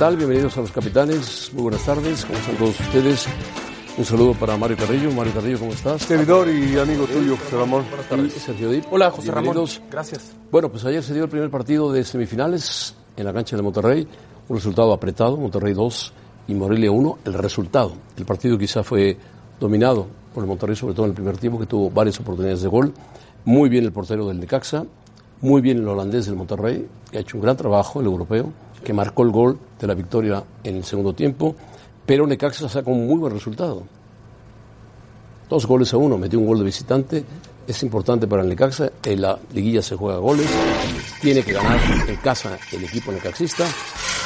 Tal? Bienvenidos a Los Capitanes. Muy buenas tardes. ¿Cómo están todos ustedes? Un saludo para Mario Carrillo. Mario Carrillo, ¿cómo estás? Servidor y amigo tuyo, José Ramón. Buenas tardes. Sergio Dip. Hola, José Ramón. Bienvenidos. Gracias. Bueno, pues ayer se dio el primer partido de semifinales en la cancha de Monterrey. Un resultado apretado, Monterrey 2 y Morelia 1. El resultado. El partido quizá fue dominado por el Monterrey, sobre todo en el primer tiempo, que tuvo varias oportunidades de gol. Muy bien el portero del Necaxa. Muy bien el holandés del Monterrey, que ha hecho un gran trabajo, el europeo, que marcó el gol de la victoria en el segundo tiempo. Pero Necaxa sacó un muy buen resultado. Dos goles a uno, metió un gol de visitante. Es importante para el Necaxa. En la liguilla se juega goles. Tiene que ganar en casa el equipo necaxista.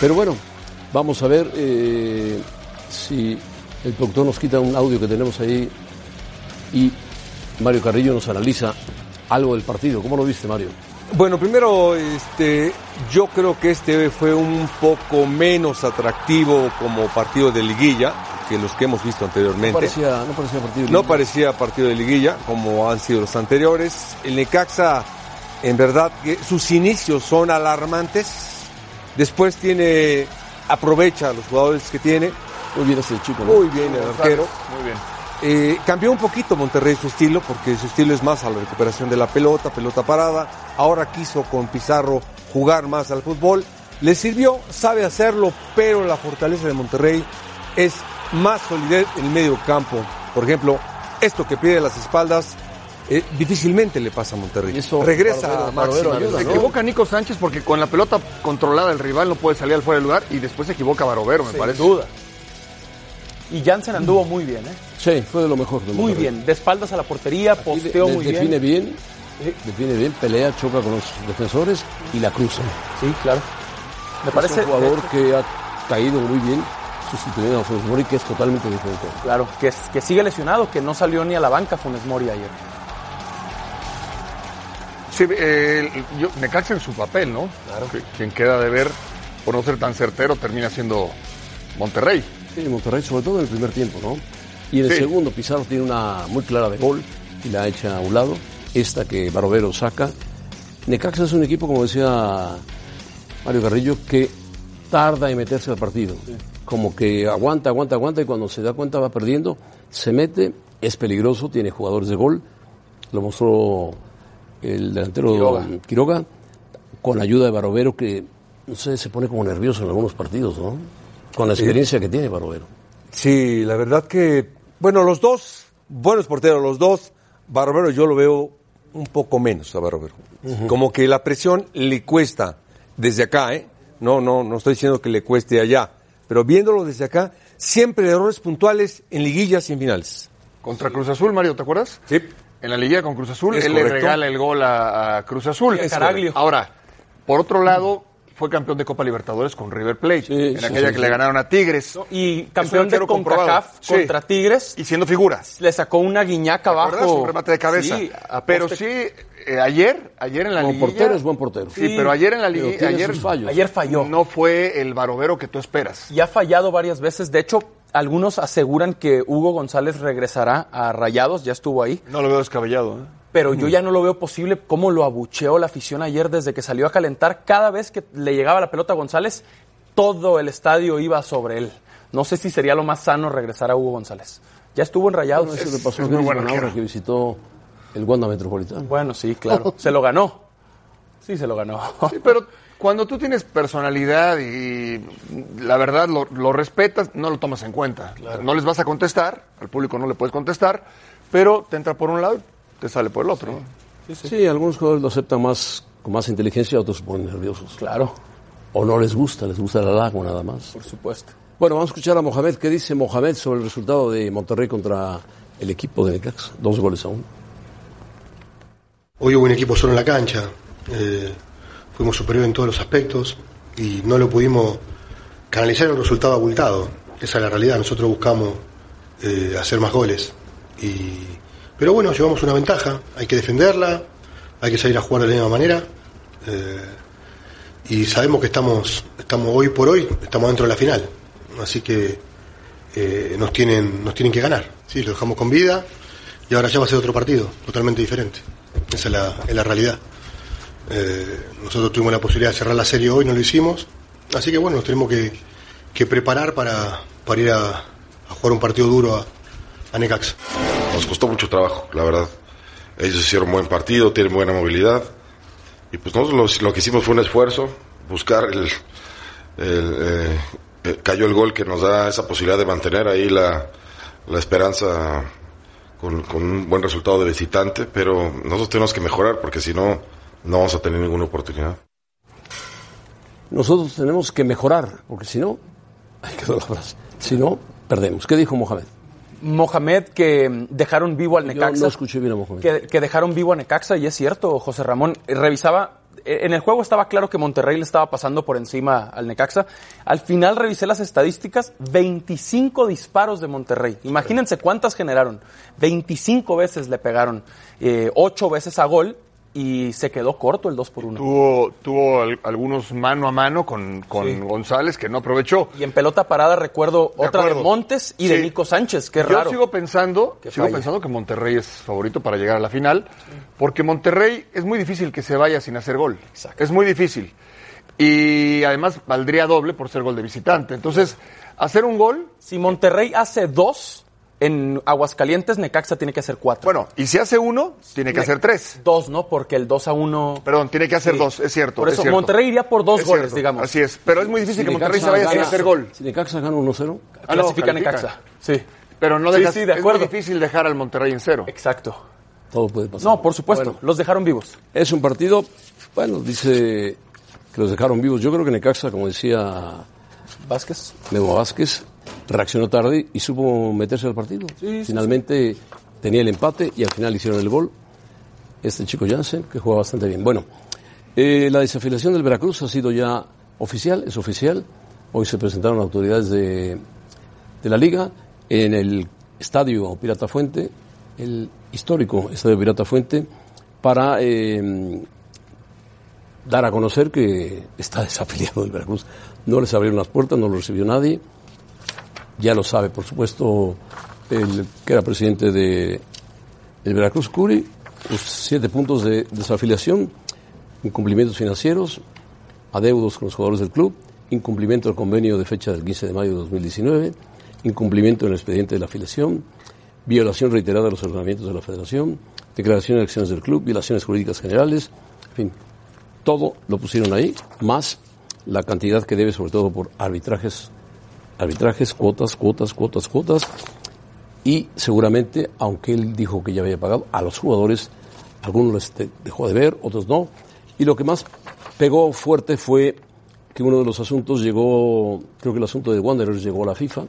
Pero bueno, vamos a ver eh, si el productor nos quita un audio que tenemos ahí y Mario Carrillo nos analiza algo del partido. ¿Cómo lo viste, Mario? Bueno, primero, este, yo creo que este fue un poco menos atractivo como partido de liguilla que los que hemos visto anteriormente. No parecía, no parecía partido. de No liga. parecía partido de liguilla como han sido los anteriores. El Necaxa, en verdad, sus inicios son alarmantes. Después tiene, aprovecha a los jugadores que tiene. Muy bien ese chico, ¿no? Muy bien el arquero. Muy bien. Eh, cambió un poquito Monterrey su estilo, porque su estilo es más a la recuperación de la pelota, pelota parada. Ahora quiso con Pizarro jugar más al fútbol. Le sirvió, sabe hacerlo, pero la fortaleza de Monterrey es más solidez en el medio campo. Por ejemplo, esto que pide las espaldas, eh, difícilmente le pasa a Monterrey. Eso, Regresa a ayuda, velocidad. Se ¿no? equivoca Nico Sánchez porque con la pelota controlada el rival no puede salir al fuera del lugar y después se equivoca Barovero, me parece. duda. Y Jansen anduvo muy bien, ¿eh? Sí, fue de lo mejor. de Muy Monterrey. bien. De espaldas a la portería, Aquí de- posteó de- muy define bien. bien. Define bien, pelea, choca con los defensores y la cruza. Sí, claro. Me parece. es un jugador que ha caído muy bien sustituyendo a Funes Mori, que es totalmente diferente. Claro, que, es- que sigue lesionado, que no salió ni a la banca Funes Mori ayer. Sí, eh, yo- Necaxa en su papel, ¿no? Claro. quien queda de ver, por no ser tan certero, termina siendo Monterrey. Sí, Monterrey, sobre todo en el primer tiempo, ¿no? Y en el Sí. segundo, Pizarro tiene una muy clara de gol y la echa a un lado. Esta que Barovero saca. Necaxa es un equipo, como decía Mario Carrillo, que tarda en meterse al partido. Como que aguanta, aguanta, aguanta y cuando se da cuenta va perdiendo, se mete, es peligroso, tiene jugadores de gol. Lo mostró el delantero Quiroga. Quiroga, con ayuda de Barovero, que no sé, se pone como nervioso en algunos partidos, ¿no? Con la experiencia que tiene Barovero. Sí, la verdad que, bueno, los dos, buenos porteros, los dos, Barbero yo lo veo un poco menos a Barbero. Como que la presión le cuesta desde acá, ¿eh? No, no, no estoy diciendo que le cueste allá, pero viéndolo desde acá, siempre errores puntuales en liguillas y en finales. Contra Cruz Azul, Mario, ¿te acuerdas? Sí. En la liguilla con Cruz Azul, Es él le regala el gol a, a Cruz Azul. Es Caraglio. Ahora, por otro lado, fue campeón de Copa Libertadores con River Plate, Sí, en sí, aquella sí, que sí. le ganaron a Tigres. Y campeón de. CONCACAF Sí. contra Tigres. Y siendo figuras. Le sacó una guiñaca abajo. Un remate de cabeza. Pero sí, eh, ayer, ayer en la Como liguilla... portero es buen portero. Sí, pero ayer en la tiene Ayer, fallos. Ayer falló. no fue el barovero que tú esperas. Y ha fallado varias veces. De hecho, algunos aseguran que Hugo González regresará a Rayados, ya estuvo ahí. No lo veo descabellado. ¿eh? Pero yo ya no lo veo posible cómo lo abucheó la afición ayer desde que salió a calentar. Cada vez que le llegaba la pelota a González, todo el estadio iba sobre él. No sé si sería lo más sano regresar a Hugo González. Ya estuvo en Rayados. Bueno, eso le pasó es a muy Luis buen Manaure, arquero. que visitó el Wanda Metropolitano. Bueno, sí, claro. Se lo ganó. Sí, se lo ganó. Sí, pero cuando tú tienes personalidad y la verdad lo, lo respetas, no lo tomas en cuenta. No les vas a contestar, al público no le puedes contestar, pero te entra por un lado, te sale por el otro. ¿no? Sí, algunos jugadores lo aceptan más con más inteligencia, otros se ponen nerviosos. Claro, O no les gusta, les gusta el halago nada más. por supuesto. Bueno, vamos a escuchar a Mohamed. ¿Qué dice Mohamed sobre el resultado de Monterrey contra el equipo de Necaxa? Dos goles a uno. Hoy hubo un equipo solo en la cancha, eh, fuimos superiores en todos los aspectos y no lo pudimos canalizar en un resultado abultado. Esa es la realidad, nosotros buscamos eh, hacer más goles. Y, pero bueno, llevamos una ventaja, hay que defenderla, hay que salir a jugar de la misma manera. eh, y sabemos que estamos, estamos hoy por hoy, estamos dentro de la final. Así que eh, nos, tienen, nos tienen que ganar. Sí, lo dejamos con vida y ahora ya va a ser otro partido, totalmente diferente. Esa es la, es la realidad. Eh, nosotros tuvimos la posibilidad de cerrar la serie hoy, no lo hicimos. Así que bueno, nos tenemos que, que preparar para, para ir a, a jugar un partido duro a, a Necaxa. Nos costó mucho trabajo, la verdad. Ellos hicieron un buen partido, tienen buena movilidad. Y pues nosotros lo, lo que hicimos fue un esfuerzo, buscar el... el, eh, eh, cayó el gol que nos da esa posibilidad de mantener ahí la, la esperanza con, con un buen resultado de visitante, pero nosotros tenemos que mejorar porque si no, no vamos a tener ninguna oportunidad. Nosotros tenemos que mejorar, porque si no, ahí quedó la frase, si no, perdemos. ¿Qué dijo Mohamed? Mohamed que dejaron vivo al Yo Necaxa. no escuché bien a Mohamed. que, que dejaron vivo a Necaxa y es cierto, José Ramón. eh, Revisaba, eh, en el juego estaba claro que Monterrey le estaba pasando por encima al Necaxa. Al final revisé las estadísticas, 25 disparos de Monterrey. Imagínense cuántas generaron. 25 veces le pegaron, eh, 8 veces a gol y se quedó corto el 2 por 1. Tuvo, tuvo al- algunos mano a mano con, con Sí. González que no aprovechó. Y en pelota parada recuerdo De otra de. Montes y de. Nico Sánchez, que es Yo raro. sigo pensando, Que sigo pensando que Monterrey es favorito para llegar a la final, porque Monterrey es muy difícil que se vaya sin hacer gol. Es muy difícil. Y además valdría doble por ser gol de visitante. Entonces, hacer un gol, Si Monterrey hace dos, en Aguascalientes Necaxa tiene que hacer cuatro. bueno, y si hace uno, tiene que hacer tres. Dos, ¿no? Porque el 2 a 1. Perdón, tiene que hacer Sí. dos, es cierto. Por es eso cierto. Monterrey iría por dos Es goles, cierto, digamos. Así es, pero es muy difícil Si que Monterrey Necaxa se vaya sin hacer gol. Si Necaxa gana 1-0, Clasifica no, califica. Necaxa. Sí. Pero no dejas, sí, de es acuerdo. muy difícil dejar al Monterrey en cero. Exacto. todo puede pasar. No, por supuesto. Bueno, Los dejaron vivos. es un partido, bueno, dice que los dejaron vivos. Yo creo que Necaxa, como decía Vázquez. Memo Vázquez, reaccionó tarde y supo meterse al partido. Finalmente tenía el empate y al final hicieron el gol. Este chico Jansen, que juega bastante bien. Bueno, eh, la desafiliación del Veracruz ha sido ya oficial, es oficial. Hoy se presentaron autoridades de, de la liga en el estadio Pirata Fuente, el histórico estadio Pirata Fuente, para eh, dar a conocer que está desafiliado del Veracruz. No les abrieron las puertas, no lo recibió nadie. Ya lo sabe, por supuesto, el que era presidente de el Veracruz Curi, los siete puntos de desafiliación, incumplimientos financieros, adeudos con los jugadores del club, incumplimiento del convenio de fecha del 15 de mayo de 2019, incumplimiento en el expediente de la afiliación, violación reiterada de los ordenamientos de la federación, declaración de acciones del club, violaciones jurídicas generales, en fin, todo lo pusieron ahí, más la cantidad que debe, sobre todo por arbitrajes, arbitrajes, cuotas, cuotas, cuotas, cuotas, y seguramente, aunque él dijo que ya había pagado, a los jugadores, algunos de- dejó de ver, otros no, y lo que más pegó fuerte fue que uno de los asuntos llegó, creo que el asunto de Wanderers llegó a la FIFA,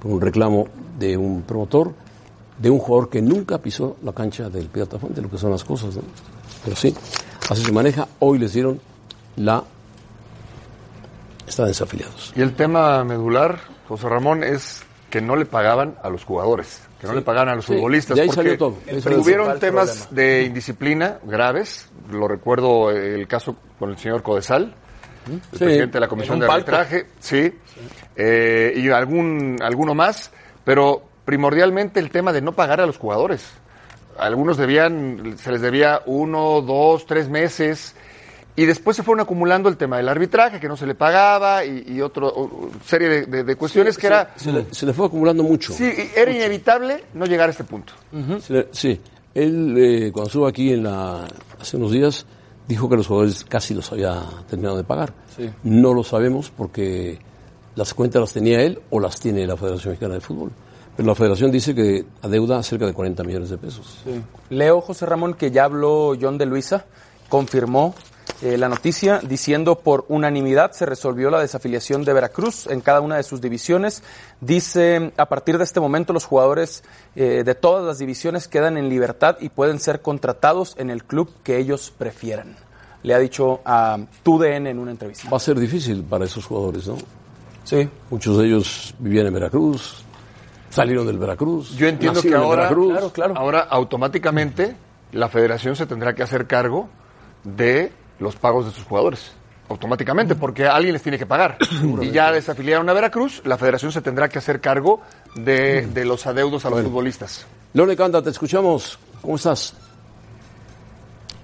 por un reclamo de un promotor, de un jugador que nunca pisó la cancha del Pirata lo que son las cosas, ¿no? Pero sí, así se maneja. Hoy les dieron la... Están desafiliados. Y el tema medular, José Ramón, es que no le pagaban a los jugadores, que no le pagaban a los Sí, futbolistas. de ahí porque salió todo, todo. temas de indisciplina graves, lo recuerdo eh, el caso con el señor Codesal, el Sí, presidente de la Comisión de palco. Arbitraje, sí, eh, y algún, alguno más, pero primordialmente el tema de no pagar a los jugadores. Algunos debían, se les debía uno, dos, tres meses, y después se fueron acumulando el tema del arbitraje, que no se le pagaba, y, y otra serie de, de- de cuestiones que era... Se le, se le fue acumulando mucho. Sí, era inevitable no llegar a este punto. Le- sí. Él, eh, cuando estuvo aquí en la, hace unos días, dijo que los jugadores casi los había terminado de pagar. Sí. No lo sabemos porque las cuentas las tenía él o las tiene la Federación Mexicana de Fútbol. Pero la Federación dice que adeuda cerca de 40 millones de pesos. Leo José Ramón que ya habló John de Luisa, confirmó eh, la noticia diciendo por unanimidad se resolvió la desafiliación de Veracruz en cada una de sus divisiones. Dice, a partir de este momento los jugadores eh, de todas las divisiones quedan en libertad y pueden ser contratados en el club que ellos prefieran. Le ha dicho a TUDN en una entrevista. Va a ser difícil para esos jugadores, ¿no? Sí. Muchos de ellos vivían en Veracruz, salieron del Veracruz. Yo entiendo que nacieron en ahora, Veracruz. Claro, claro. ahora automáticamente la federación se tendrá que hacer cargo de los pagos de sus jugadores. Automáticamente, porque alguien les tiene que pagar. y ya desafiliaron a Veracruz, la federación se tendrá que hacer cargo de, de los adeudos a los futbolistas. Leone Canda, te escuchamos. ¿Cómo estás?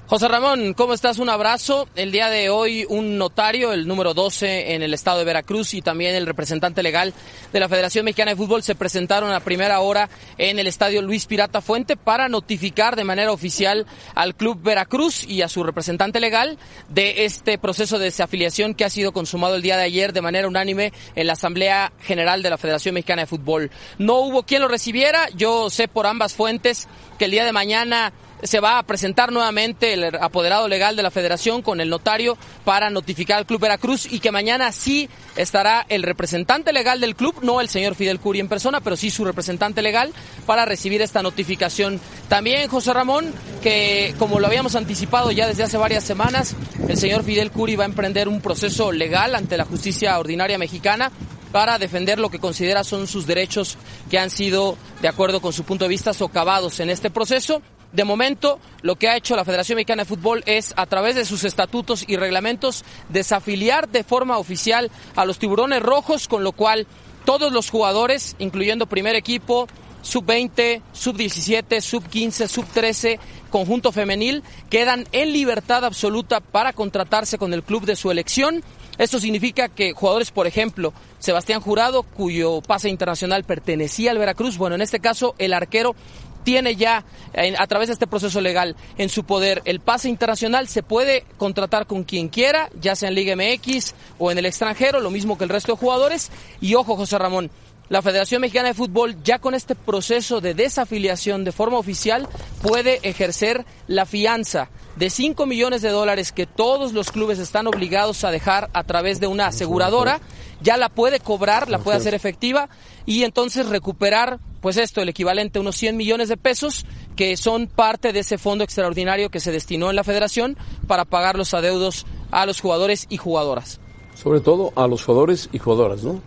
José Ramón, ¿cómo estás? Un abrazo. El día de hoy un notario, el número 12 en el estado de Veracruz y también el representante legal de la Federación Mexicana de Fútbol se presentaron a primera hora en el estadio Luis Pirata Fuente para notificar de manera oficial al Club Veracruz y a su representante legal de este proceso de desafiliación que ha sido consumado el día de ayer de manera unánime en la Asamblea General de la Federación Mexicana de Fútbol. No hubo quien lo recibiera, yo sé por ambas fuentes que el día de mañana se va a presentar nuevamente el apoderado legal de la federación con el notario para notificar al Club Veracruz y que mañana sí estará el representante legal del club, no el señor Fidel Curi en persona, pero sí su representante legal para recibir esta notificación. También José Ramón, que como lo habíamos anticipado ya desde hace varias semanas, el señor Fidel Curi va a emprender un proceso legal ante la justicia ordinaria mexicana para defender lo que considera son sus derechos que han sido, de acuerdo con su punto de vista, socavados en este proceso. De momento, lo que ha hecho la Federación Mexicana de Fútbol es, a través de sus estatutos y reglamentos, desafiliar de forma oficial a los tiburones rojos, con lo cual todos los jugadores, incluyendo primer equipo, sub-20, sub-17, sub-15, sub-13, conjunto femenil, quedan en libertad absoluta para contratarse con el club de su elección. Esto significa que jugadores, por ejemplo, Sebastián Jurado, cuyo pase internacional pertenecía al Veracruz, bueno, en este caso el arquero tiene ya en- a través de este proceso legal en su poder el pase internacional, se puede contratar con quien quiera, ya sea en Liga MX o en el extranjero, lo mismo que el resto de jugadores. Y ojo, José Ramón, la Federación Mexicana de Fútbol ya con este proceso de desafiliación de forma oficial puede ejercer la fianza de 5 millones de dólares que todos los clubes están obligados a dejar a través de una aseguradora, ya la puede cobrar, la puede hacer efectiva y entonces recuperar pues esto, el equivalente a unos 100 millones de pesos que son parte de ese fondo extraordinario que se destinó en la federación para pagar los adeudos a los jugadores y jugadoras. Sobre todo a los jugadores y jugadoras, ¿no?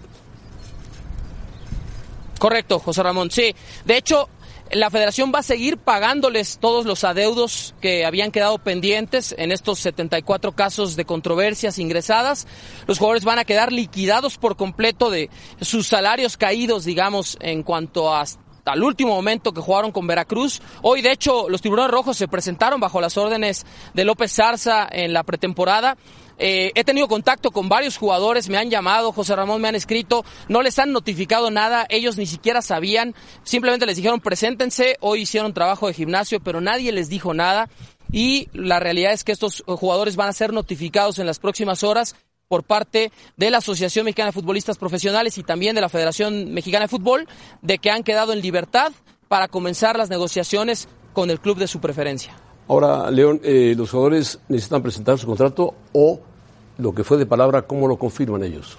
Correcto, José Ramón. Sí, de hecho, la federación va a seguir pagándoles todos los adeudos que habían quedado pendientes en estos 74 casos de controversias ingresadas. Los jugadores van a quedar liquidados por completo de sus salarios caídos, digamos, en cuanto a el último momento que jugaron con Veracruz. Hoy, de hecho, los tiburones rojos se presentaron bajo las órdenes de López Zarza en la pretemporada. Eh, he tenido contacto con varios jugadores, me han llamado, José Ramón, me han escrito, no les han notificado nada, ellos ni siquiera sabían, simplemente les dijeron preséntense, hoy hicieron trabajo de gimnasio, pero nadie les dijo nada y la realidad es que estos jugadores van a ser notificados en las próximas horas por parte de la Asociación Mexicana de Futbolistas Profesionales y también de la Federación Mexicana de Fútbol de que han quedado en libertad para comenzar las negociaciones con el club de su preferencia. Ahora, León, eh, los jugadores necesitan presentar su contrato o lo que fue de palabra, ¿cómo lo confirman ellos?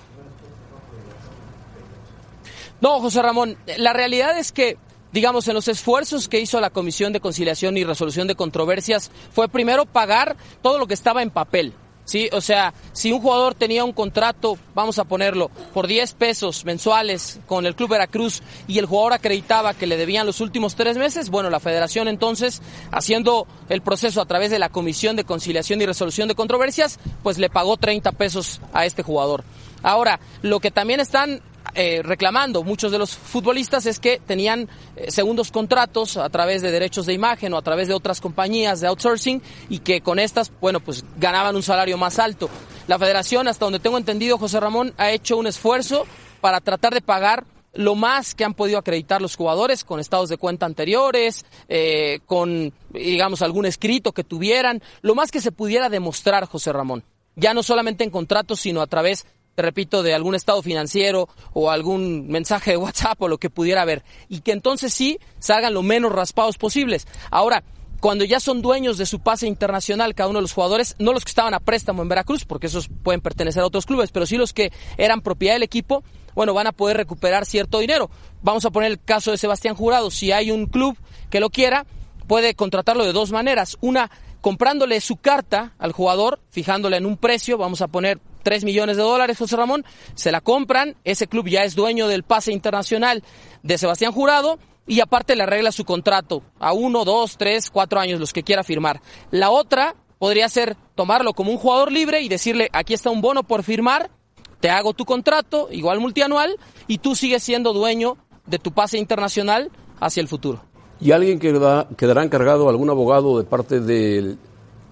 No, José Ramón, la realidad es que, digamos, en los esfuerzos que hizo la Comisión de Conciliación y Resolución de Controversias, fue primero pagar todo lo que estaba en papel. Sí, o sea, si un jugador tenía un contrato, vamos a ponerlo, por 10 pesos mensuales con el Club Veracruz y el jugador acreditaba que le debían los últimos tres meses, bueno, la federación entonces, haciendo el proceso a través de la Comisión de Conciliación y Resolución de Controversias, pues le pagó 30 pesos a este jugador. Ahora, lo que también están eh, reclamando muchos de los futbolistas es que tenían eh, segundos contratos a través de derechos de imagen o a través de otras compañías de outsourcing y que con estas, bueno, pues ganaban un salario más alto. La federación, hasta donde tengo entendido, José Ramón, ha hecho un esfuerzo para tratar de pagar lo más que han podido acreditar los jugadores con estados de cuenta anteriores, eh, con, digamos, algún escrito que tuvieran, lo más que se pudiera demostrar, José Ramón. Ya no solamente en contratos, sino a través repito, de algún estado financiero o algún mensaje de WhatsApp o lo que pudiera haber. Y que entonces sí salgan lo menos raspados posibles. Ahora, cuando ya son dueños de su pase internacional cada uno de los jugadores, no los que estaban a préstamo en Veracruz, porque esos pueden pertenecer a otros clubes, pero sí los que eran propiedad del equipo, bueno, van a poder recuperar cierto dinero. Vamos a poner el caso de Sebastián Jurado. Si hay un club que lo quiera, puede contratarlo de dos maneras. Una, comprándole su carta al jugador, fijándole en un precio, vamos a poner 3 millones de dólares, José Ramón, se la compran, ese club ya es dueño del pase internacional de Sebastián Jurado y aparte le arregla su contrato a uno, dos, tres, cuatro años, los que quiera firmar. La otra podría ser tomarlo como un jugador libre y decirle, aquí está un bono por firmar, te hago tu contrato, igual multianual, y tú sigues siendo dueño de tu pase internacional hacia el futuro. ¿Y alguien quedará, encargado, algún abogado de parte de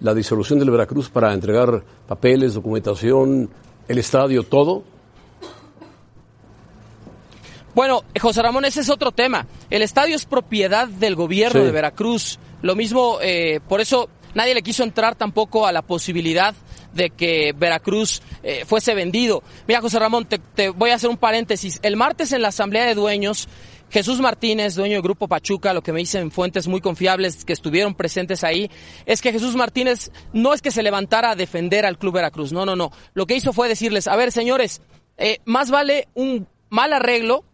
la disolución del Veracruz para entregar papeles, documentación, el estadio, todo? Bueno, José Ramón, ese es otro tema. El estadio es propiedad del gobierno Sí. de Veracruz. Lo mismo, eh, por eso nadie le quiso entrar tampoco a la posibilidad de que Veracruz eh, fuese vendido. Mira, José Ramón, te, te voy a hacer un paréntesis. El martes en la Asamblea de Dueños, Jesús Martínez, dueño del Grupo Pachuca, lo que me dicen fuentes muy confiables que estuvieron presentes ahí, es que Jesús Martínez no es que se levantara a defender al Club Veracruz, no, no, no. Lo que hizo fue decirles, a ver, señores, eh, más vale un mal arreglo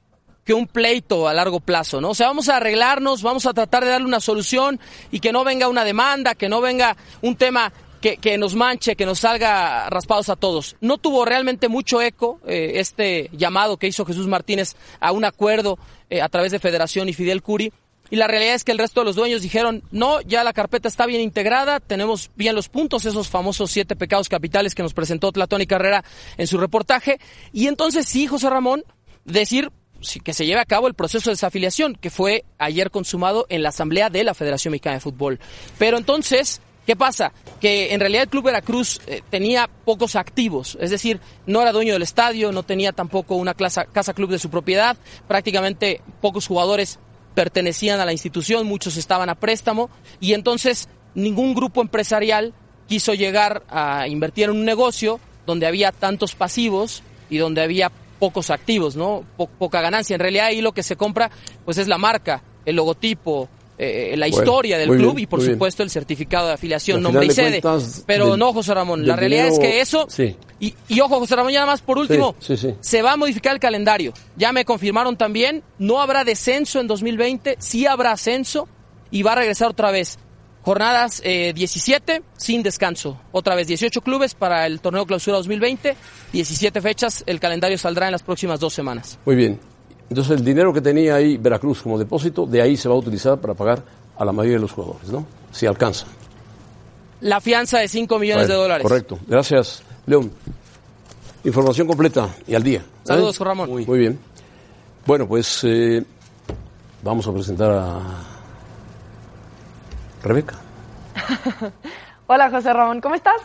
que un pleito a largo plazo, ¿no? O sea, vamos a arreglarnos, vamos a tratar de darle una solución y que no venga una demanda, que no venga un tema que, que nos manche, que nos salga raspados a todos. No tuvo realmente mucho eco eh, este llamado que hizo Jesús Martínez a un acuerdo eh, a través de Federación y Fidel Curi. Y la realidad es que el resto de los dueños dijeron, no, ya la carpeta está bien integrada, tenemos bien los puntos, esos famosos siete pecados capitales que nos presentó Tlatón y Carrera en su reportaje. Y entonces sí, José Ramón, decir que se lleve a cabo el proceso de desafiliación, que fue ayer consumado en la Asamblea de la Federación Mexicana de Fútbol. Pero entonces, ¿qué pasa? Que en realidad el Club Veracruz eh, tenía pocos activos, es decir, no era dueño del estadio, no tenía tampoco una casa club de su propiedad, prácticamente pocos jugadores pertenecían a la institución, muchos estaban a préstamo, y entonces ningún grupo empresarial quiso llegar a invertir en un negocio donde había tantos pasivos y donde había pocos activos, ¿no? Po- poca ganancia. En realidad ahí lo que se compra pues es la marca, el logotipo, eh, la Bueno, historia del muy club bien, y por muy bien. supuesto el certificado de afiliación, nombre y sede. Pero del- no, José Ramón, del la realidad es dinero- que eso... Sí. Y, y ojo, José Ramón, ya nada más por último, Sí, sí, sí. se va a modificar el calendario. Ya me confirmaron también, no habrá descenso en 2020, sí habrá ascenso y va a regresar otra vez. Jornadas eh, 17 sin descanso. Otra vez 18 clubes para el torneo clausura 2020, 17 fechas, el calendario saldrá en las próximas dos semanas. Muy bien. Entonces el dinero que tenía ahí Veracruz como depósito, de ahí se va a utilizar para pagar a la mayoría de los jugadores, ¿no? Si alcanza. La fianza de 5 millones de dólares. Correcto. Gracias, León. Información completa y al día. ¿eh? Saludos, Juan Ramón. Muy bien. Bueno, pues eh, vamos a presentar a Rebeca. Hola José Ramón, ¿cómo estás?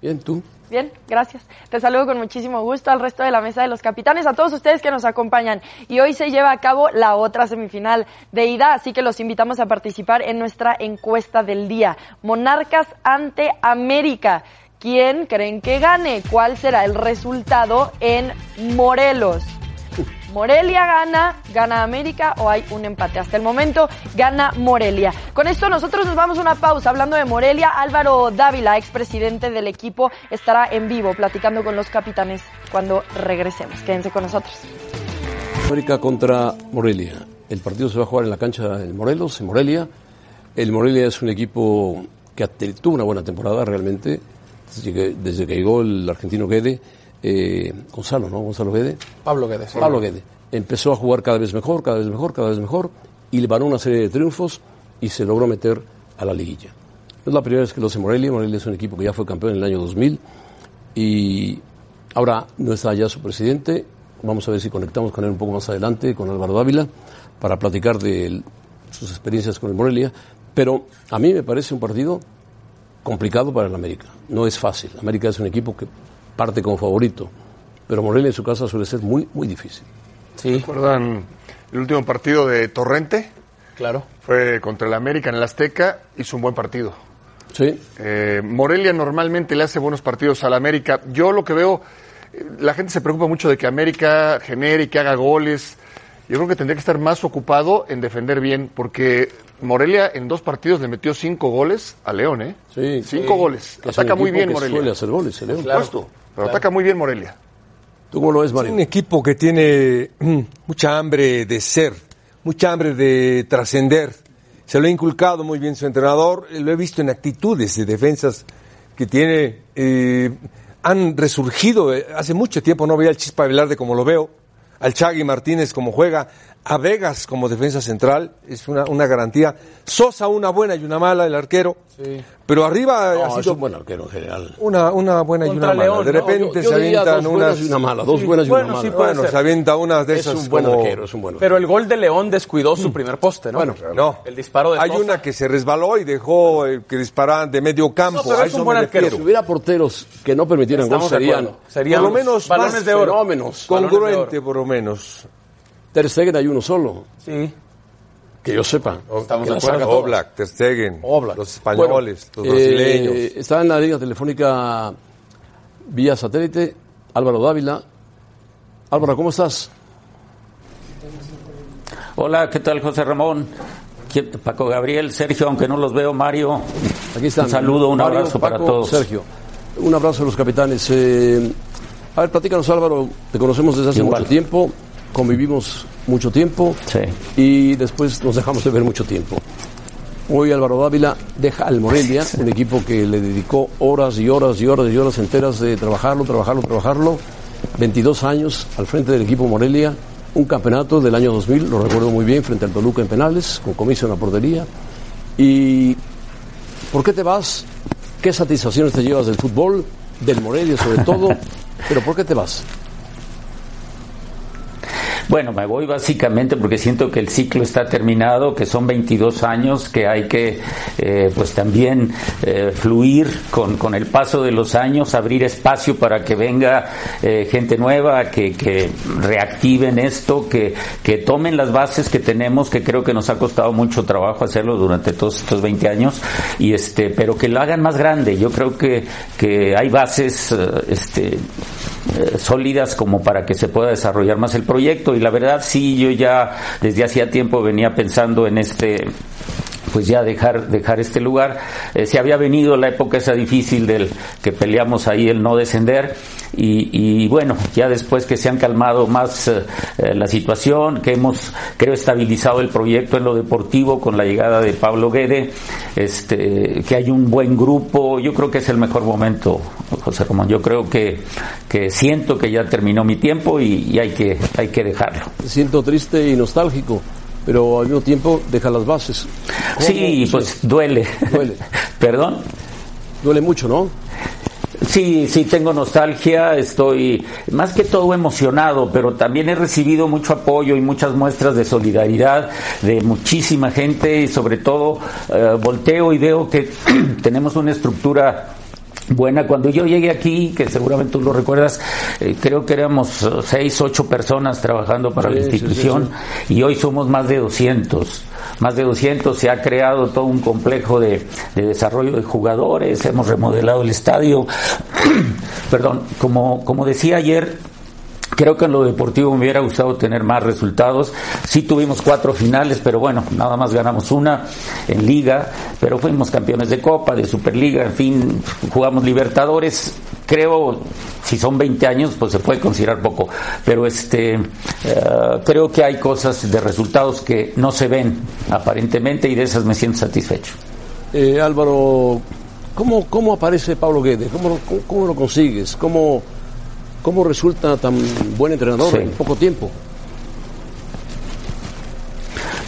Bien, tú. Bien, gracias. Te saludo con muchísimo gusto al resto de la mesa de los capitanes, a todos ustedes que nos acompañan. Y hoy se lleva a cabo la otra semifinal de ida, así que los invitamos a participar en nuestra encuesta del día. Monarcas ante América. ¿Quién creen que gane? ¿Cuál será el resultado en Morelos? Morelia gana, gana América o hay un empate. Hasta el momento gana Morelia. Con esto nosotros nos vamos a una pausa. Hablando de Morelia, Álvaro Dávila, expresidente del equipo, estará en vivo platicando con los capitanes cuando regresemos. Quédense con nosotros. América contra Morelia. El partido se va a jugar en la cancha en Morelos, en Morelia. El Morelia es un equipo que tuvo una buena temporada realmente, desde que, desde que llegó el argentino Guede, eh, Gonzalo, ¿no? Gonzalo Guede. Pablo Guedes. sí. Pablo Guede. Empezó a jugar cada vez mejor, cada vez mejor, cada vez mejor, y le ganó una serie de triunfos y se logró meter a la liguilla. No es la primera vez que lo hace Morelia. Morelia es un equipo que ya fue campeón en el año 2000 y ahora no está ya su presidente. Vamos a ver si conectamos con él un poco más adelante, con Álvaro Dávila, para platicar de sus experiencias con el Morelia. Pero a mí me parece un partido complicado para el América. No es fácil. América es un equipo que parte como favorito, pero Morelia en su casa suele ser muy, muy difícil. Sí, ¿Recuerdan el último partido de Torrente? claro. Fue contra el América en el Azteca, hizo un buen partido. Sí, Eh, Morelia normalmente le hace buenos partidos al América. Yo lo que veo, eh, la gente se preocupa mucho de que América genere y que haga goles. Yo creo que tendría que estar más ocupado en defender bien, porque Morelia en dos partidos le metió cinco goles a León, ¿eh? Sí. Cinco goles. Es Ataca muy bien que Morelia. Suele hacer goles, el León. Por supuesto, pero ataca muy bien Morelia. ¿Tú cómo lo ves, Es Mario? un equipo que tiene mm, mucha hambre de ser, mucha hambre de trascender. Se lo ha inculcado muy bien su entrenador, eh, lo he visto en actitudes de defensas que tiene. eh, han resurgido, eh, hace mucho tiempo no veía al Chispa Velarde como lo veo, al Chagui Martínez como juega, a Vegas como defensa central, es una, una garantía. Sosa una buena y una mala, el arquero. Pero arriba No, ha es un buen arquero en general. una, una buena y una mala. De ¿no? repente Yo- yo se avientan dos buenas unas... y una mala, dos buenas y bueno, una sí mala. puede Bueno, ser. se avienta unas de es esas un buen como- arquero, es un buen Pero arquero. el gol de León descuidó su primer poste, ¿no? Bueno, No. El disparo de Hay Sosa. una que se resbaló y dejó eh, que dispararan de medio campo. No, pero es un buen arquero. Si hubiera porteros que no permitieran gol, serían. Serían por lo menos balones más de oro. fenómenos. Balones de Congruente, por lo menos. Ter Stegen hay uno solo, Sí. que yo sepa. Estamos de acuerdo. Oblak, Ter Stegen, Oblak. los españoles, Bueno, los eh, brasileños. está en la línea telefónica vía satélite Álvaro Dávila. Álvaro, ¿cómo estás? Hola, ¿qué tal José Ramón? ¿Quién- Paco Gabriel, Sergio, aunque no los veo, Mario. Aquí están. Un saludo, un Mario, abrazo para todos. Sergio, un abrazo a los capitanes. Eh, a ver, platícanos Álvaro, te conocemos desde hace Igual. mucho tiempo, convivimos mucho tiempo Sí. y después nos dejamos de ver mucho tiempo. Hoy Álvaro Dávila deja al Morelia, un equipo que le dedicó horas y horas y horas y horas enteras de trabajarlo, trabajarlo, trabajarlo. 22 años al frente del equipo Morelia, un campeonato del año 2000, lo recuerdo muy bien, frente al Toluca en penales, con comiso en la portería. ¿Y por qué te vas? ¿Qué satisfacciones te llevas del fútbol, del Morelia sobre todo? ¿Pero por qué te vas? Bueno, me voy básicamente porque siento que el ciclo está terminado, que son 22 años, que hay que eh, pues también eh, fluir con, con el paso de los años, abrir espacio para que venga eh, gente nueva, que, que reactiven esto, que, que tomen las bases que tenemos, que creo que nos ha costado mucho trabajo hacerlo durante todos estos 20 años, y este, pero que lo hagan más grande. Yo creo que, que hay bases eh, este, sólidas como para que se pueda desarrollar más el proyecto y la verdad sí yo ya desde hacía tiempo venía pensando en este pues ya dejar dejar este lugar. Eh, se había venido la época esa difícil del que peleamos ahí el no descender y, bueno ya después que se han calmado más eh, eh, la situación que hemos creo estabilizado el proyecto en lo deportivo con la llegada de Pablo Guede este que hay un buen grupo. Yo creo que es el mejor momento José Ramón. Yo creo que que siento que ya terminó mi tiempo y, hay que hay que dejarlo. Siento triste y nostálgico, pero al mismo tiempo deja las bases. Sí pues duele Duele. perdón Duele mucho, ¿no? Sí, sí, tengo nostalgia, estoy más que todo emocionado, pero también he recibido mucho apoyo y muchas muestras de solidaridad de muchísima gente y sobre todo eh, volteo y veo que tenemos una estructura buena. Cuando yo llegué aquí, que seguramente tú lo recuerdas, eh, creo que éramos eh, seis, ocho personas trabajando para Sí, la sí, institución sí, y hoy somos más de 200. Más de 200, se ha creado todo un complejo de, de desarrollo de jugadores, hemos remodelado el estadio. Perdón, como, como decía ayer, Creo que en lo deportivo me hubiera gustado tener más resultados. Sí tuvimos cuatro finales, pero bueno, nada más ganamos una en liga, pero fuimos campeones de Copa, de Superliga, en fin, jugamos Libertadores. Creo, si son 20 años, pues se puede considerar poco, pero este, eh, creo que hay cosas de resultados que no se ven aparentemente y de esas me siento satisfecho. Eh, Álvaro, ¿cómo, ¿cómo aparece Pablo Guedes? ¿Cómo, cómo, cómo lo consigues? ¿Cómo, ¿Cómo resulta tan buen entrenador Sí. en poco tiempo?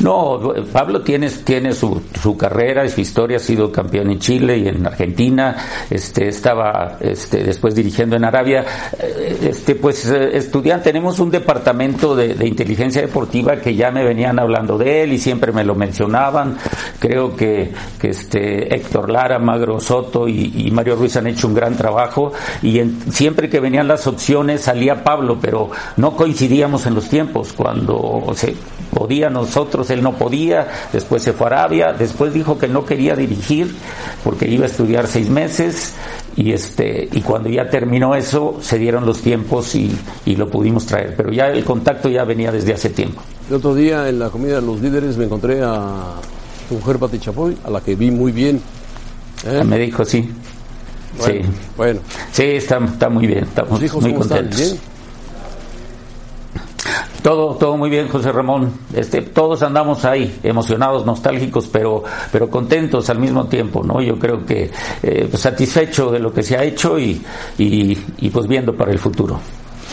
No, Pablo tiene, tiene su, su carrera y su historia, ha sido campeón en Chile y en Argentina, este, estaba este, después dirigiendo en Arabia, Eh, este, pues eh, estudiante, tenemos un departamento de, inteligencia deportiva que ya me venían hablando de él y siempre me lo mencionaban, creo que, que este, Héctor Lara, Magro Soto y, Mario Ruiz han hecho un gran trabajo. Y en- siempre que venían las opciones salía Pablo, pero no coincidíamos en los tiempos, cuando se podía nosotros, él no podía, después se fue a Arabia, después dijo que no quería dirigir porque iba a estudiar seis meses y este y cuando ya terminó eso se dieron los tiempos y, y lo pudimos traer, pero ya el contacto ya venía desde hace tiempo. El otro día en la comida de los líderes me encontré a mujer Pati Chapoy, a la que vi muy bien. ¿eh? Me dijo sí. Bueno, sí. Bueno. Sí, está, está muy bien. Estamos muy están? contentos. ¿Bien? Todo, todo muy bien, José Ramón. Este, todos andamos ahí, emocionados, nostálgicos, pero, pero contentos al mismo tiempo, ¿no? Yo creo que eh, pues, satisfecho de lo que se ha hecho y, y, y pues viendo para el futuro.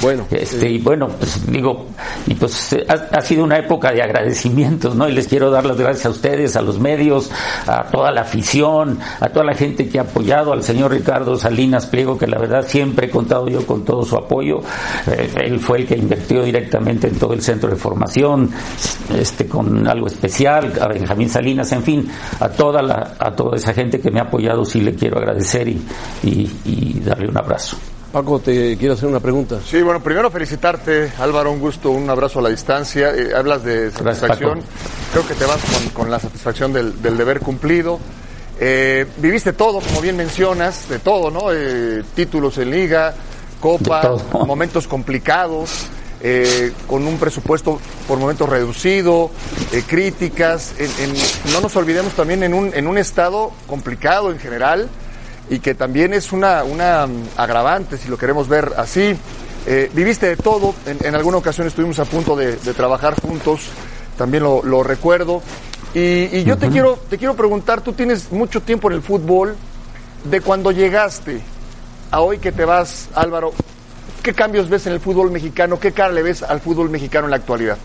Bueno, Este, y bueno, pues digo, y pues eh, ha, ha sido una época de agradecimientos, ¿no? Y les quiero dar las gracias a ustedes, a los medios, a toda la afición, a toda la gente que ha apoyado, al señor Ricardo Salinas Pliego, que la verdad siempre he contado yo con todo su apoyo. Eh, él fue el que invirtió directamente en todo el centro de formación, este, con algo especial, a Benjamín Salinas, en fin, a toda la, a toda esa gente que me ha apoyado, sí le quiero agradecer y, y, y darle un abrazo. Paco, te quiero hacer una pregunta. Sí, bueno, primero felicitarte, Álvaro, un gusto, un abrazo a la distancia. Eh, hablas de satisfacción. Creo que te vas con, con la satisfacción del, del deber cumplido. Eh, viviste todo, como bien mencionas, de todo, ¿no? Eh, títulos en liga, copa, momentos complicados, eh, con un presupuesto por momentos reducido, críticas. En- en- no nos olvidemos también en un, en un estado complicado en general y que también es una, una mm, agravante, si lo queremos ver así. Eh, viviste de todo, en, en alguna ocasión estuvimos a punto de, de trabajar juntos, también lo, lo recuerdo. Y, y yo te, quiero, te quiero preguntar, tú tienes mucho tiempo en el fútbol, de cuando llegaste a hoy que te vas, Álvaro, ¿qué cambios ves en el fútbol mexicano? ¿Qué cara le ves al fútbol mexicano en la actualidad?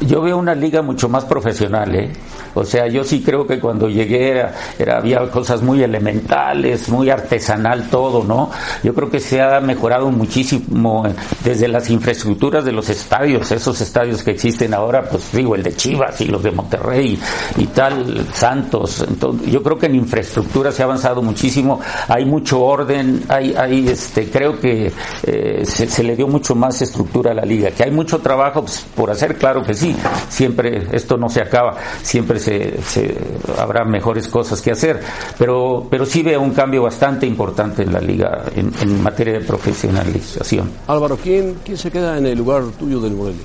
Yo veo una liga mucho más profesional, ¿eh? O sea, yo sí creo que cuando llegué era, había cosas muy elementales, muy artesanal todo, ¿no? Yo creo que se ha mejorado muchísimo eh, desde las infraestructuras de los estadios, esos estadios que existen ahora, pues digo, el de Chivas y los de Monterrey y tal, Santos. Entonces, yo creo que en infraestructura se ha avanzado muchísimo, hay mucho orden, hay, hay este, creo que eh, se, se le dio mucho más estructura a la liga, que hay mucho trabajo pues, por hacer, claro que sí, siempre esto no se acaba, siempre se, se- habrá mejores cosas que hacer, pero, pero sí veo un cambio bastante importante en la liga en, en materia de profesionalización. Álvaro, ¿quién, ¿quién se queda en el lugar tuyo del Morelia?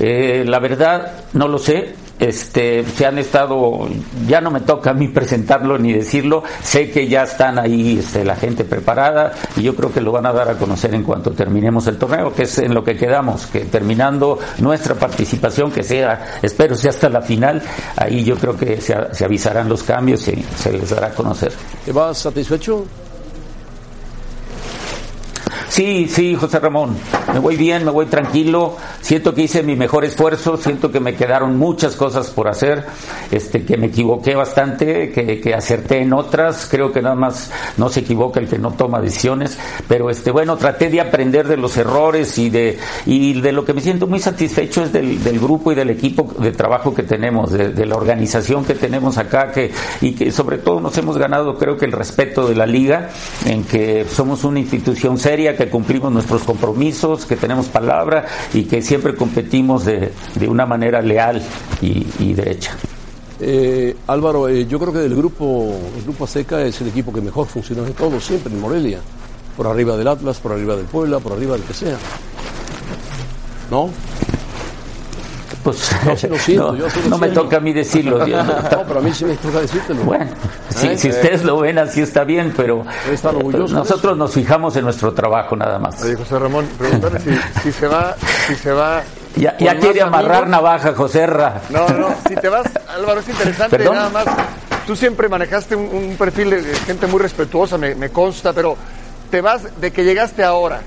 Eh, la verdad, no lo sé. Este, se han estado, ya no me toca a mí presentarlo ni decirlo, sé que ya están ahí este, la gente preparada y yo creo que lo van a dar a conocer en cuanto terminemos el torneo, que es en lo que quedamos, que terminando nuestra participación, que sea, espero sea hasta la final, ahí yo creo que se, avisarán los cambios y se les dará a conocer. ¿Te vas satisfecho? Sí, sí, José Ramón. Me voy bien, me voy tranquilo. Siento que hice mi mejor esfuerzo. Siento que me quedaron muchas cosas por hacer. Este, que me equivoqué bastante, que, que acerté en otras. Creo que nada más no se equivoca el que no toma decisiones. Pero este, bueno, traté de aprender de los errores y de, y de lo que me siento muy satisfecho es del, del grupo y del equipo de trabajo que tenemos, de, de la organización que tenemos acá, que, y que sobre todo nos hemos ganado, creo que el respeto de la liga, en que somos una institución seria, que cumplimos nuestros compromisos, que tenemos palabra y que siempre competimos de, de una manera leal y, y derecha. Eh, Álvaro, eh, yo creo que del grupo, el grupo Azteca es el equipo que mejor funciona de todos, siempre en Morelia. Por arriba del Atlas, por arriba del Puebla, por arriba del que sea. ¿No? Pues No, sí lo siento, no, yo sí lo no me toca a mí decirlo. yo- No, pero a mí sí me toca decírtelo. Bueno, si, ¿Eh? si ustedes lo ven así está bien, pero nosotros nos fijamos en nuestro trabajo nada más. Oye, José Ramón, preguntarle si, si se va, si se va. Ya, quiere amarrar amigos. navaja, Joserra. No, no, si te vas, Álvaro, es interesante ¿Perdón? nada más. Tú siempre manejaste un, un perfil de gente muy respetuosa, me, me consta, pero ¿te vas de que llegaste ahora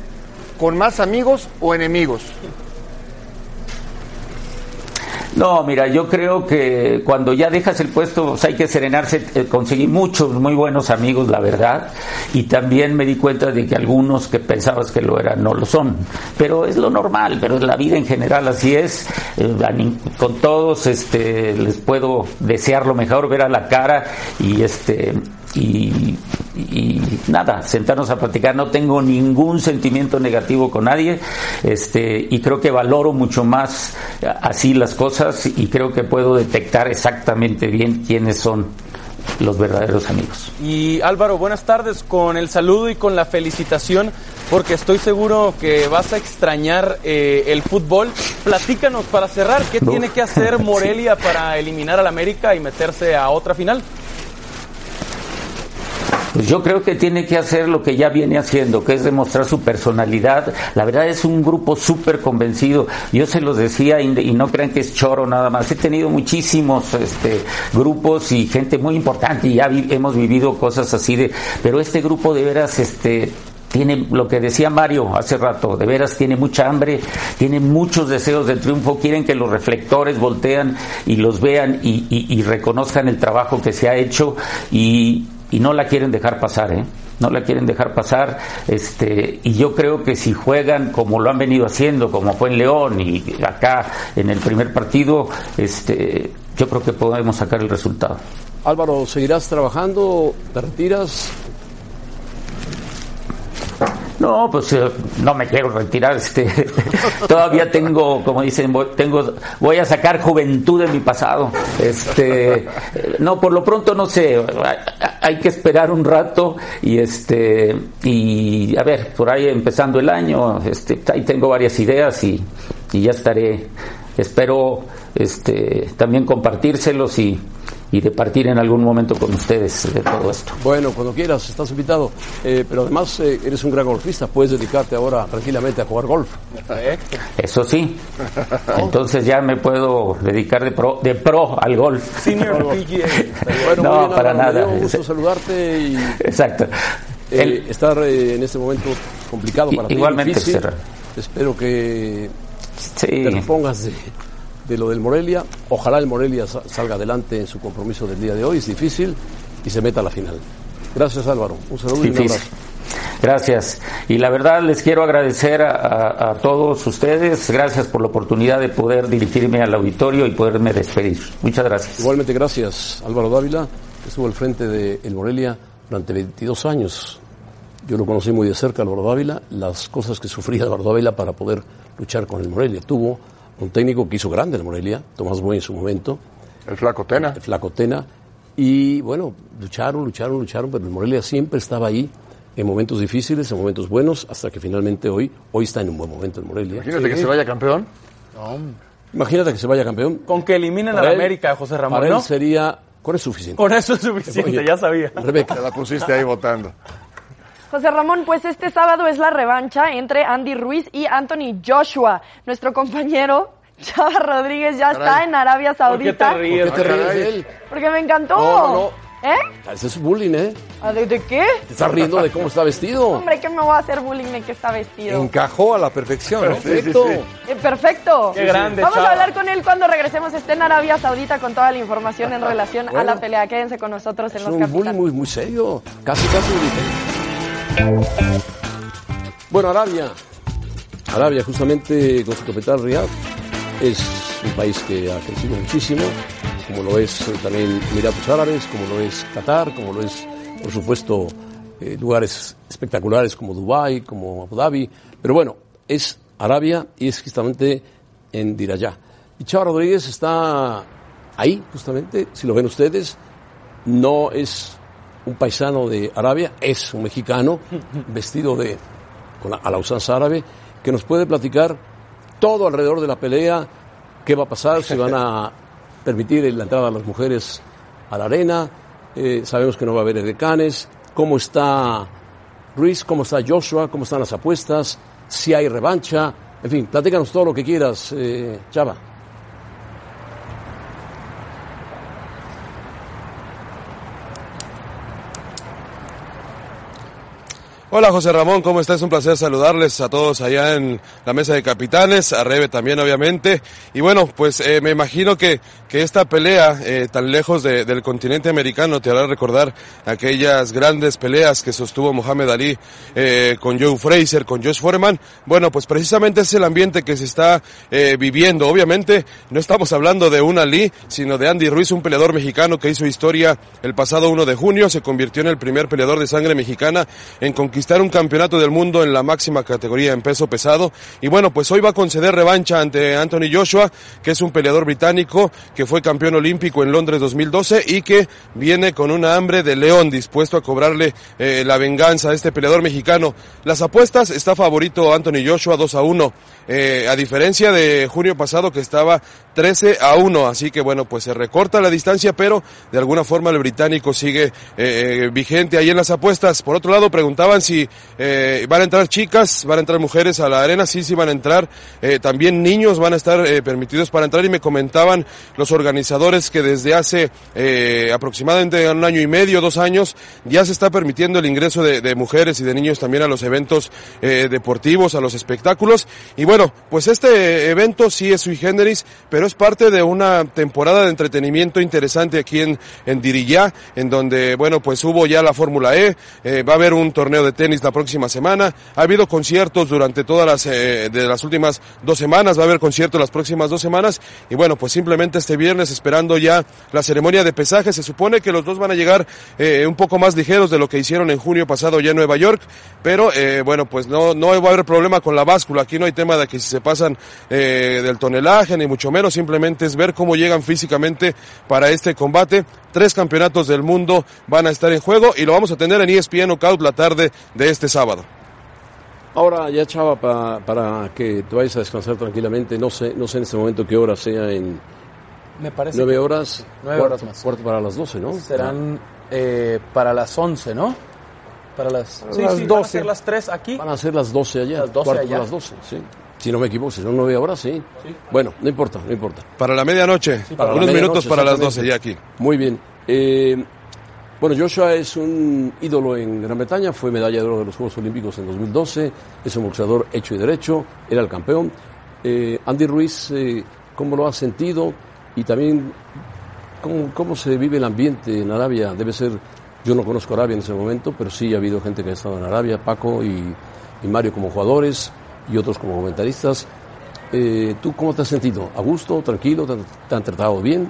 con más amigos o enemigos? No, mira, yo creo que cuando ya dejas el puesto pues, hay que serenarse. Eh, conseguí muchos muy buenos amigos, la verdad, y también me di cuenta de que algunos que pensabas que lo eran no lo son. Pero es lo normal, pero la vida en general así es. Eh, con todos este, les puedo desear lo mejor, ver a la cara y este y, y nada, sentarnos a platicar. No tengo ningún sentimiento negativo con nadie, este, y creo que valoro mucho más así las cosas y creo que puedo detectar exactamente bien quiénes son los verdaderos amigos. Y Álvaro, buenas tardes. Con el saludo y con la felicitación porque estoy seguro que vas a extrañar eh, el fútbol. Platícanos para cerrar, ¿qué tiene que hacer Morelia para eliminar al América y meterse a otra final? Pues yo creo que tiene que hacer lo que ya viene haciendo, que es demostrar su personalidad. La verdad es un grupo súper convencido. Yo se los decía y, no crean que es choro nada más. He tenido muchísimos este, grupos y gente muy importante y ya hemos vivido cosas así de, pero este grupo de veras, este, tiene lo que decía Mario hace rato, de veras tiene mucha hambre, tiene muchos deseos de triunfo, quieren que los reflectores voltean y los vean y, y reconozcan el trabajo que se ha hecho y, y no la quieren dejar pasar, ¿eh? No la quieren dejar pasar, este, y yo creo que si juegan como lo han venido haciendo, como fue en León y acá en el primer partido, este, yo creo que podemos sacar el resultado. Álvaro, ¿seguirás trabajando? ¿Te retiras? No, pues eh, no me quiero retirar. Este, todavía tengo, como dicen, tengo, voy a sacar juventud de mi pasado. Este, no, por lo pronto no sé. Hay que esperar un rato y este, y a ver, por ahí empezando el año, este, ahí tengo varias ideas y, y ya estaré. Espero, este, también compartírselos y y de partir en algún momento con ustedes de todo esto. Bueno, cuando quieras, estás invitado. Eh, pero además eh, eres un gran golfista, puedes dedicarte ahora tranquilamente a jugar golf. Eso sí. Entonces ya me puedo dedicar de pro, de pro al golf. Senior Bueno, no, para nada. Me gusto saludarte y. Exacto. Eh, estar en este momento complicado para ti. Igualmente, Espero que te repongas de de lo del Morelia. Ojalá el Morelia salga adelante en su compromiso del día de hoy. Es difícil y se meta a la final. Gracias Álvaro. Un saludo y un abrazo. Gracias. Y la verdad les quiero agradecer a, todos ustedes. Gracias por la oportunidad de poder dirigirme al auditorio y poderme despedir. Muchas gracias. Igualmente gracias Álvaro Dávila, que estuvo al frente de el Morelia durante 22 años. Yo lo conocí muy de cerca, Álvaro Dávila, las cosas que sufría Álvaro Dávila para poder luchar con el Morelia. Tuvo un técnico que hizo grande el Morelia, Tomás Boy en su momento. El Flacotena. El Flacotena. Y bueno, lucharon, lucharon, lucharon, pero el Morelia siempre estaba ahí en momentos difíciles, en momentos buenos, hasta que finalmente hoy, hoy está en un buen momento el Morelia. Imagínate que se vaya campeón. Imagínate que se vaya campeón. Con que eliminen a la América, José Ramón, para él sería, con eso suficiente. Con eso es suficiente, ya sabía. Rebeca. Te la pusiste ahí votando. José Ramón, pues este sábado es la revancha entre Andy Ruiz y Anthony Joshua. Nuestro compañero Chava Rodríguez ya está en Arabia Saudita. ¿Por qué te ríes, de él? Porque me encantó. No, no, ¿Eh? Ese es bullying, ¿eh? ¿De, ¿De, qué? Te estás riendo de cómo está vestido. Hombre, ¿qué me voy a hacer bullying de que está vestido? Encajó a la perfección, Perfecto. Eh, perfecto. Qué grande, Vamos a hablar con él cuando regresemos. Esté en Arabia Saudita con toda la información en relación a la pelea. Quédense con nosotros en es los un bullying muy, muy serio. Casi, casi. Bueno, Arabia. Arabia, justamente con su capital Riyadh, es un país que ha crecido muchísimo, como lo es eh, también Emiratos Árabes, como lo es Qatar, como lo es, por supuesto, eh, lugares espectaculares como Dubái, como Abu Dhabi. Pero bueno, es Arabia y es justamente en Dirayá. Y Chava Rodríguez está ahí, justamente, si lo ven ustedes, no es un paisano de Arabia, es un mexicano vestido de con a la usanza árabe, que nos puede platicar todo alrededor de la pelea, qué va a pasar, si van a permitir la entrada de las mujeres a la arena, eh, sabemos que no va a haber decanes, cómo está Ruiz, cómo está Joshua, cómo están las apuestas, si hay revancha, en fin, platícanos todo lo que quieras, eh, Chava. Hola José Ramón, ¿cómo estás? Un placer saludarles a todos allá en la mesa de capitanes, a Rebe también obviamente. Y bueno, pues eh, me imagino que, que esta pelea eh, tan lejos de, del continente americano te hará recordar aquellas grandes peleas que sostuvo Mohamed Ali eh, con Joe Fraser, con Josh Foreman. Bueno, pues precisamente es el ambiente que se está viviendo. Obviamente no estamos hablando de un Ali, sino de Andy Ruiz, un peleador mexicano que hizo historia el pasado 1 de junio, se convirtió en el primer peleador de sangre mexicana en conquistar conquistar un campeonato del mundo en la máxima categoría en peso pesado. Y bueno, pues hoy va a conceder revancha ante Anthony Joshua, que es un peleador británico que fue campeón olímpico en Londres 2012 y que viene con una hambre de león dispuesto a cobrarle eh, la venganza a este peleador mexicano. Las apuestas está favorito Anthony Joshua 2 a 1. Eh, a diferencia de junio pasado que estaba 13 a 1, así que bueno, pues se recorta la distancia, pero de alguna forma el británico sigue eh, eh, vigente ahí en las apuestas. Por otro lado, preguntaban si eh, van a entrar chicas, van a entrar mujeres a la arena, sí, sí van a entrar, eh, también niños van a estar eh, permitidos para entrar y me comentaban los organizadores que desde hace aproximadamente un año y medio, dos años, ya se está permitiendo el ingreso de, de mujeres y de niños también a los eventos deportivos, a los espectáculos. Y bueno, pues este evento sí es sui generis, es parte de una temporada de entretenimiento interesante aquí en, en Diriyá, en donde, bueno, pues hubo ya la Fórmula E, eh, va a haber un torneo de tenis la próxima semana, ha habido conciertos durante todas las, eh, de las últimas dos semanas, va a haber conciertos las próximas dos semanas, y bueno, pues simplemente este viernes esperando ya la ceremonia de pesaje, se supone que los dos van a llegar eh, un poco más ligeros de lo que hicieron en junio pasado ya en Nueva York, pero bueno, pues no, no va a haber problema con la báscula, aquí no hay tema de que si se pasan del tonelaje, ni mucho menos, simplemente es ver cómo llegan físicamente para este combate. Tres campeonatos del mundo van a estar en juego y lo vamos a tener en ESPN Knockout la tarde de este sábado. Ahora ya Chava, pa- para que te vayas a descansar tranquilamente, no sé, no sé en este momento qué hora sea en Me parece nueve horas, nueve cuarto, horas más. cuarto para las doce, ¿no? serán eh, para las 11, ¿no? Para las, sí, las sí, van a 12. ser las 3 aquí. Van a ser las 12 allá, Las 12 cuarto allá. para las 12, sí. Si no me equivoco, si son nueve horas, sí. Bueno, no importa, no importa. Para la medianoche, para unos minutos para las exactamente. 12 ya aquí. Muy bien. Eh, bueno, Joshua es un ídolo en Gran Bretaña, fue medalla de oro de los Juegos Olímpicos en 2012, es un boxeador hecho y derecho, era el campeón. Eh, Andy Ruiz, eh, ¿cómo lo ha sentido? Y también, ¿cómo, ¿cómo se vive el ambiente en Arabia? Debe ser, yo no conozco Arabia en ese momento, pero sí ha habido gente que ha estado en Arabia, Paco y, y Mario como jugadores y otros como comentaristas. Eh, ¿Tú cómo te has sentido? ¿A gusto? ¿Tranquilo? ¿Te, han- te han tratado bien?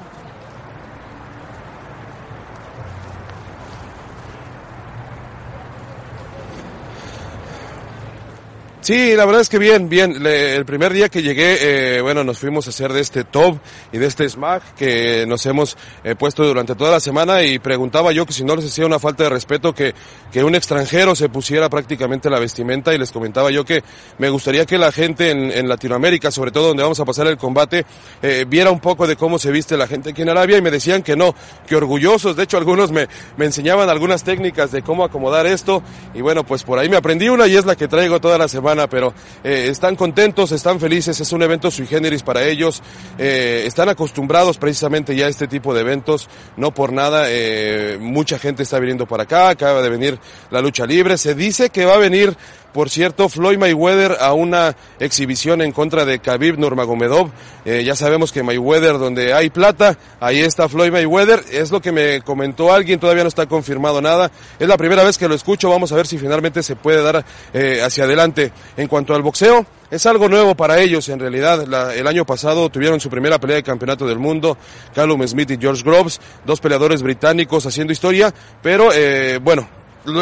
Sí, la verdad es que bien, bien. Le- el primer día que llegué, eh, bueno, nos fuimos a hacer de este top y de este smack que nos hemos eh, puesto durante toda la semana y preguntaba yo que si no les hacía una falta de respeto que, que un extranjero se pusiera prácticamente la vestimenta y les comentaba yo que me gustaría que la gente en, en Latinoamérica, sobre todo donde vamos a pasar el combate, eh, viera un poco de cómo se viste la gente aquí en Arabia y me decían que no, que orgullosos. De hecho, algunos me, me enseñaban algunas técnicas de cómo acomodar esto y bueno, pues por ahí me aprendí una y es la que traigo toda la semana, pero eh, están contentos, están felices, es un evento sui generis para ellos, eh, están acostumbrados precisamente ya a este tipo de eventos, no por nada, eh, mucha gente está viniendo para acá, acaba de venir la lucha libre, se dice que va a venir por cierto, Floyd Mayweather a una exhibición en contra de Khabib Nurmagomedov. Eh, ya sabemos que Mayweather, donde hay plata, ahí está Floyd Mayweather. Es lo que me comentó alguien, todavía no está confirmado nada. Es la primera vez que lo escucho, vamos a ver si finalmente se puede dar eh, hacia adelante. En cuanto al boxeo, es algo nuevo para ellos, en realidad. La- el año pasado tuvieron su primera pelea de campeonato del mundo, Callum Smith y George Groves, dos peleadores británicos haciendo historia, pero eh, bueno,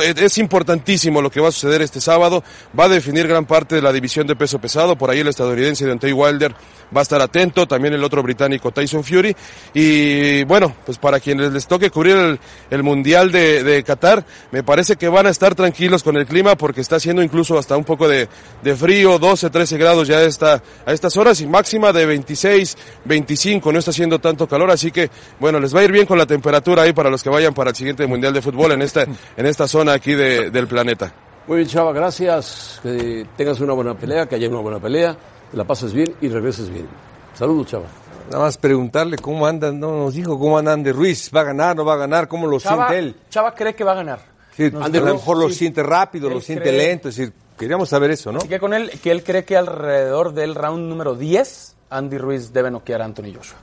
es importantísimo lo que va a suceder este sábado. Va a definir gran parte de la división de peso pesado. Por ahí el estadounidense Deontay Wilder va a estar atento. También el otro británico Tyson Fury. Y bueno, pues para quienes les toque cubrir el, Mundial de, de Qatar, me parece que van a estar tranquilos con el clima porque está haciendo incluso hasta un poco de, de frío, 12, 13 grados ya está, a estas horas y máxima de 26, 25. No está haciendo tanto calor. Así que bueno, les va a ir bien con la temperatura ahí para los que vayan para el siguiente Mundial de Fútbol en esta, en esta zona aquí de- del planeta. Muy bien, Chava, gracias. Que tengas una buena pelea, que haya una buena pelea, que la pases bien y regreses bien. Saludos, Chava. Nada más preguntarle cómo andan, no nos dijo cómo andan de Ruiz, va a ganar, no va a ganar, cómo lo Chava, siente él. Chava cree que va a ganar. Sí, Nos a lo mejor lo sí. siente rápido, lo siente cree- lento, es decir, queríamos saber eso, ¿no? Así que con él, que él cree que alrededor del round número 10, Andy Ruiz debe noquear a Anthony Joshua.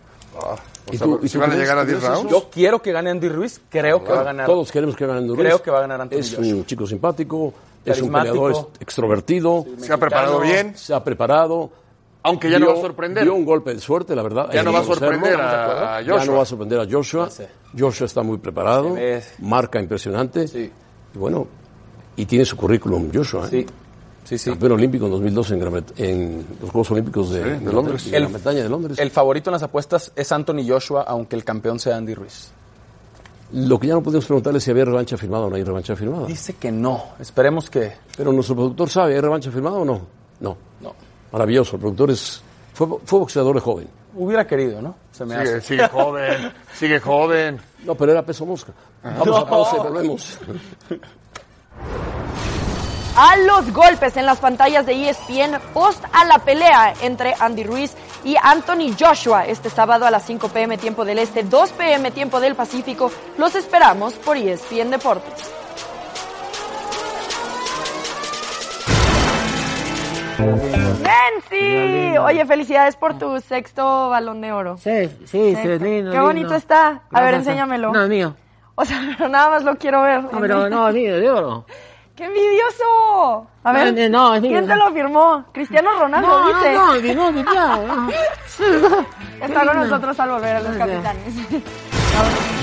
¿Y tú- y ¿Si tú van a llegar a crees 10 eso? rounds? Yo quiero que gane Andy Ruiz, creo que va a ganar. Todos queremos que gane Andy Ruiz. Creo que va a ganar Anthony Es Joshua. un chico simpático, es un peleador ex- extrovertido. Se ha preparado bien, Se ha preparado. aunque ya no Dio- va a sorprender. Dio un golpe de suerte, la verdad. Ya no va a sorprender a, a Ya no Joshua. va a sorprender a Joshua. Joshua está muy preparado. Marca impresionante. Sí. Y bueno, Y tiene su currículum Joshua. ¿eh? Sí, sí, sí. Campeón olímpico en 2012 en, Gran Bret- en los Juegos Olímpicos de, de Londres. Gran Bretaña de Londres. El favorito en las apuestas es Anthony Joshua, aunque el campeón sea Andy Ruiz. Lo que ya no podemos preguntarle es si había revancha firmada o no hay revancha firmada. Dice que no. Esperemos que. Pero nuestro productor sabe, ¿hay revancha firmada o no? No. No. Maravilloso, el productor es, fue, fue boxeador de joven. Hubiera querido, ¿no? Se me Sigue, hace. sigue joven, sigue joven. No, pero era peso mosca. Vamos a pausa y volvemos. a los golpes en las pantallas de ESPN post a la pelea entre Andy Ruiz y Anthony Joshua este sábado a las 5 pm tiempo del Este, 2 pm tiempo del Pacífico. Los esperamos por ESPN Deportes. Nancy, oye, felicidades por tu sexto balón de oro. Sí, sí, lindo. Qué bonito lindo. está. A ver, enséñamelo. No, es mío. O sea, pero nada más lo quiero ver. No, pero no, es mío, de oro. ¡Qué envidioso! A ver, No, no, es mío. ¿quién te lo firmó? Cristiano Ronaldo, No, ¿viste? no, no, no, no, no, no. Está con nosotros al volver a los capitanes.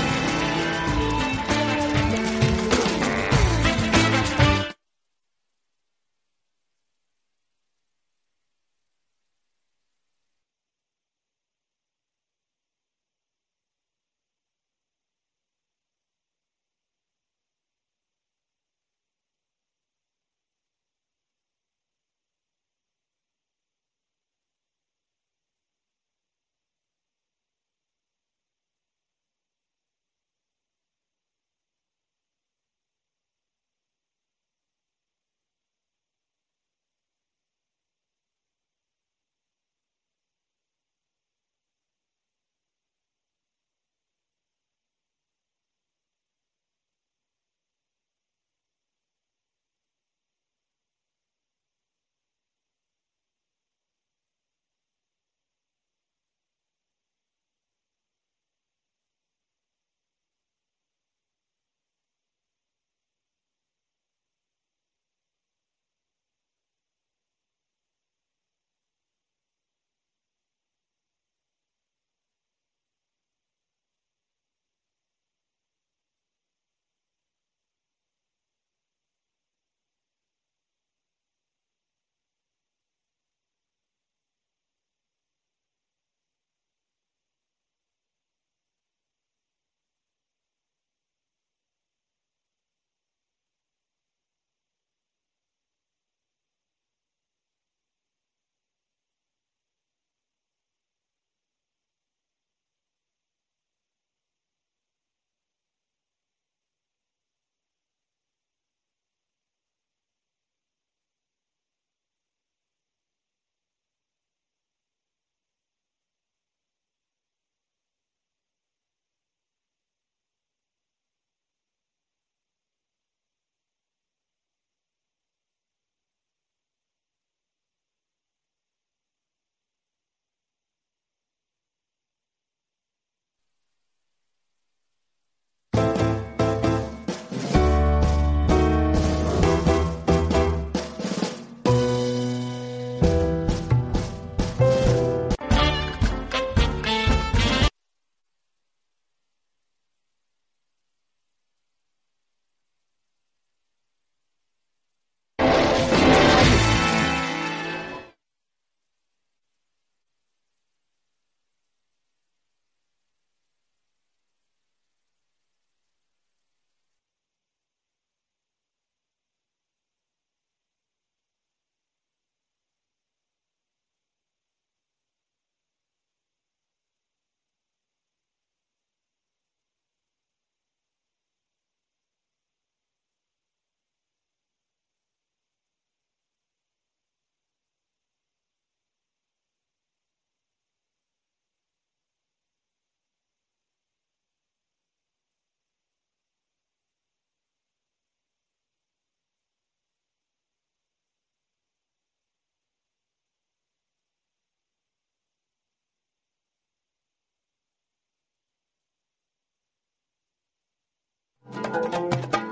Música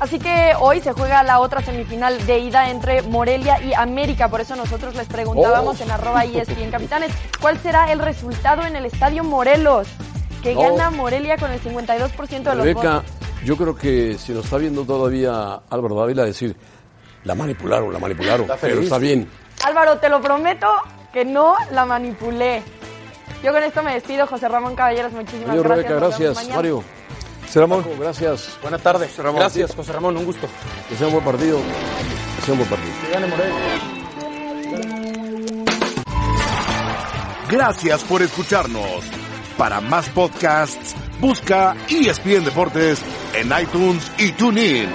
Así que hoy se juega la otra semifinal de ida entre Morelia y América. Por eso nosotros les preguntábamos Oh. en arroba ESPN Capitanes, ¿cuál será el resultado en el Estadio Morelos? Que No. gana Morelia con el 52% de los Rebeca, votos. yo creo que si nos está viendo todavía Álvaro Dávila decir, la manipularon, la manipularon, Está pero está bien. Álvaro, te lo prometo que no la manipulé. Yo con esto me despido, José Ramón Caballeros. Muchísimas Adiós, gracias. Rebeca, gracias. mañana. Mario, José Ramón, Paco, gracias. Buenas tardes. Ramón. Gracias, José Ramón, un gusto. Que sea un buen partido. Que sea un buen partido. Que gane Morelia. Gracias por escucharnos. Para más podcasts, busca ESPN Deportes en iTunes y TuneIn.